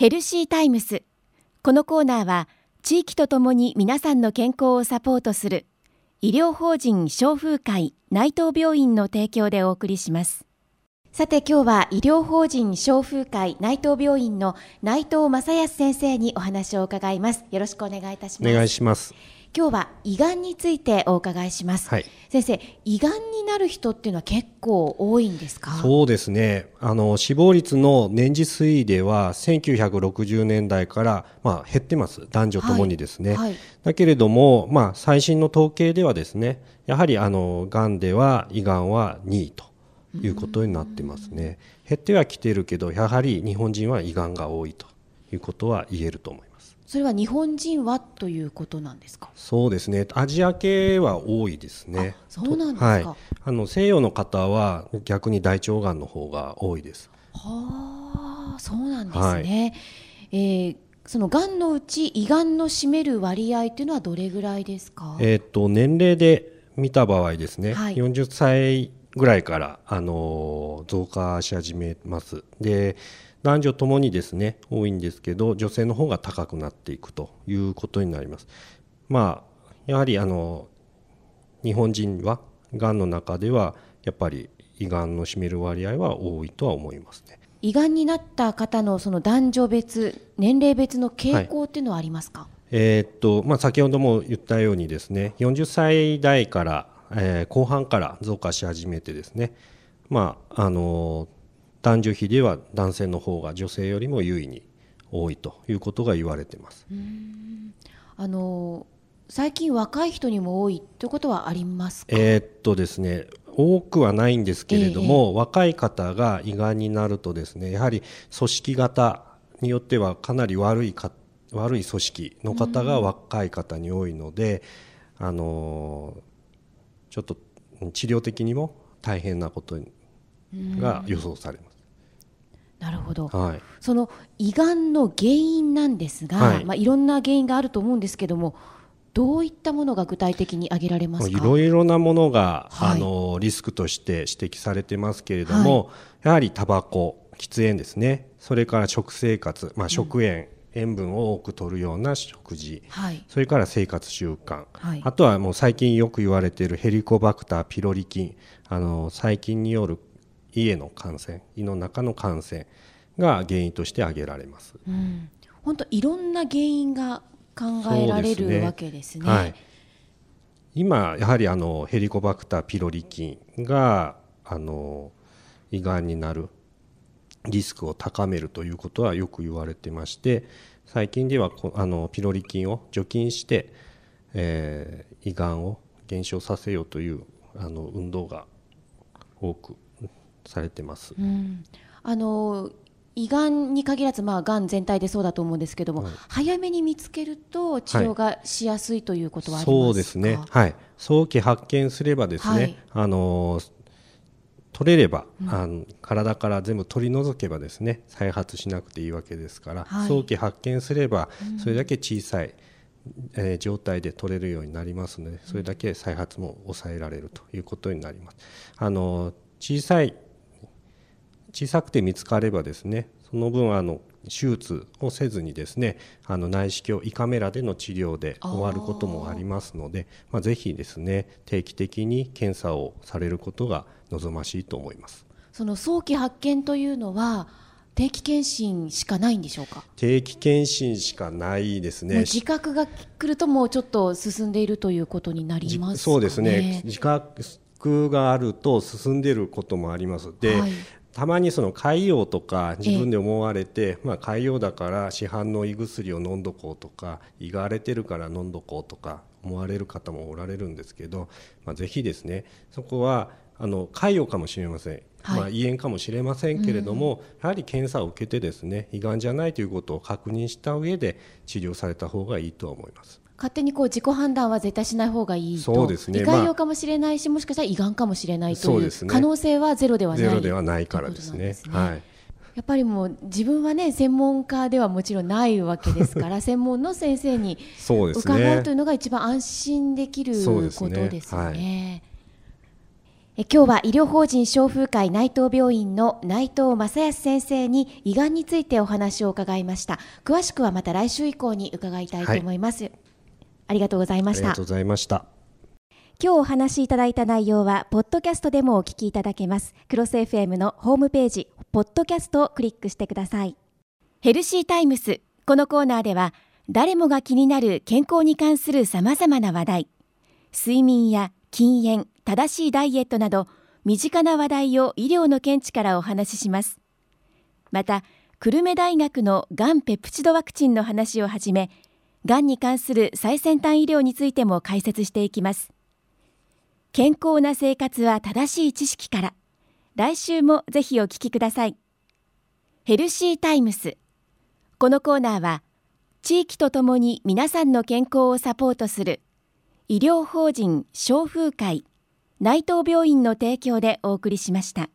ヘルシータイムス。このコーナーは地域とともに皆さんの健康をサポートする医療法人消風会内藤病院の提供でお送りします。さて今日は医療法人消風会内藤病院の内藤正康先生にお話を伺います。よろしくお願いいたします。お願いします。今日は胃がんについてお伺いします、はい、先生胃がんになる人っていうのは結構多いんですか？そうですね。あの死亡率の年次推移では1960年代からまあ減ってます。男女ともにですね、はいはい、だけれどもまあ最新の統計ではですねやはりあのがんでは胃がんは2位ということになってますね。減ってはきてるけどやはり日本人は胃がんが多いということは言えると思いますそれは日本人はということなんですか？そうですね。アジア系は多いですね。そうなんですか。はい、あの西洋の方は逆に大腸がんの方が多いです。はあ、そうなんですね。はい、えー、そのがんのうち胃がんの占める割合というのはどれぐらいですか？えっ、と年齢で見た場合ですね。はい、40歳ぐらいからあの増加し始めます。で。男女ともにですね多いんですけど女性の方が高くなっていくということになります。まあやはりあの日本人はがんの中ではやっぱり胃がんの占める割合は多いとは思いますね。胃がんになった方のその男女別年齢別の傾向っていうのはありますか、はい、えー、っとまあ、先ほども言ったようにですね40歳代から、えー、後半から増加し始めてですね、まああのー男女比では男性の方が女性よりも優位に多いということが言われてます。あの最近若い人にも多いということはありますえー、っとですね多くはないんですけれども、えー、若い方が胃がんになるとですねやはり組織型によってはかなり悪いか悪い組織の方が若い方に多いので、あのちょっと治療的にも大変なことが予想されます。なるほど、はい、その胃がんの原因なんですが、はい。まあ、いろんな原因があると思うんですけどもどういったものが具体的に挙げられますか？いろいろなものが、はい、あのリスクとして指摘されてますけれども、はい、やはりタバコ喫煙ですね。それから食生活、まあ、食塩、うん、塩分を多く摂るような食事、はい、それから生活習慣、はい、あとはもう最近よく言われているヘリコバクターピロリ菌。あの細菌による胃への感染胃の中の感染が原因として挙げられます。本、当、いろんな原因が考えられる、ね、わけですね。はい、今やはりあのヘリコバクターピロリ菌があの胃がんになるリスクを高めるということはよく言われてまして最近ではあのピロリ菌を除菌して、えー、胃がんを減少させようというあの運動が多くされてます。うん、あの胃がんに限らず、まあ、がん全体でそうだと思うんですけども、はい、早めに見つけると治療がしやすいということはありますか、そうですね、はい、早期発見すればですね、はい、あの取れれば、うん、あの体から全部取り除けばですね再発しなくていいわけですから、はい、早期発見すればそれだけ小さい、えー、状態で取れるようになりますのでそれだけ再発も抑えられるということになります。あの小さい小さくて見つかればですねその分あの手術をせずにですねあの内視鏡胃カメラでの治療で終わることもありますのでまあ、ぜひですね定期的に検査をされることが望ましいと思います。その早期発見というのは定期検診しかないんでしょうか？定期検診しかないですね。自覚が来るともうちょっと進んでいるということになります、ね、そうですね。自覚があると進んでいることもあります。で、はい、たまにその潰瘍とか自分で思われて、まあ、潰瘍だから市販の胃薬を飲んどこうとか胃が荒れてるから飲んどこうとか思われる方もおられるんですけど、まあ、ぜひですねそこはあの潰瘍かもしれません、はい、まあ、胃炎かもしれませんけれども、うん、やはり検査を受けてですね胃がんじゃないということを確認した上で治療された方がいいと思います。勝手にこう自己判断は絶対しない方がいいと。そうです、ね、胃潰瘍かもしれないし、まあ、もしかしたら胃がんかもしれないという可能性はゼロではない。ゼロではないからですね。すね。はい、やっぱりもう自分はね専門家ではもちろんないわけですから 専門の先生に伺うというのが一番安心できることですよね。今日は医療法人消風会内藤病院の内藤正康先生に胃がんについてお話を伺いました。詳しくはまた来週以降に伺いたいと思います、はい、ありがとうございました。ありがとうございました。今日お話しいただいた内容はポッドキャストでもお聞きいただけます。クロス FM のホームページポッドキャストをクリックしてください。ヘルシータイムスこのコーナーでは誰もが気になる健康に関するさまざまな話題。睡眠や禁煙正しいダイエットなど身近な話題を医療の見地からお話しします。また久留米大学のがんペプチドワクチンの話をはじめがんに関する最先端医療についても解説していきます。健康な生活は正しい知識から。来週もぜひお聞きください。ヘルシータイムス。このコーナーは地域とともに皆さんの健康をサポートする医療法人消風会内藤病院の提供でお送りしました。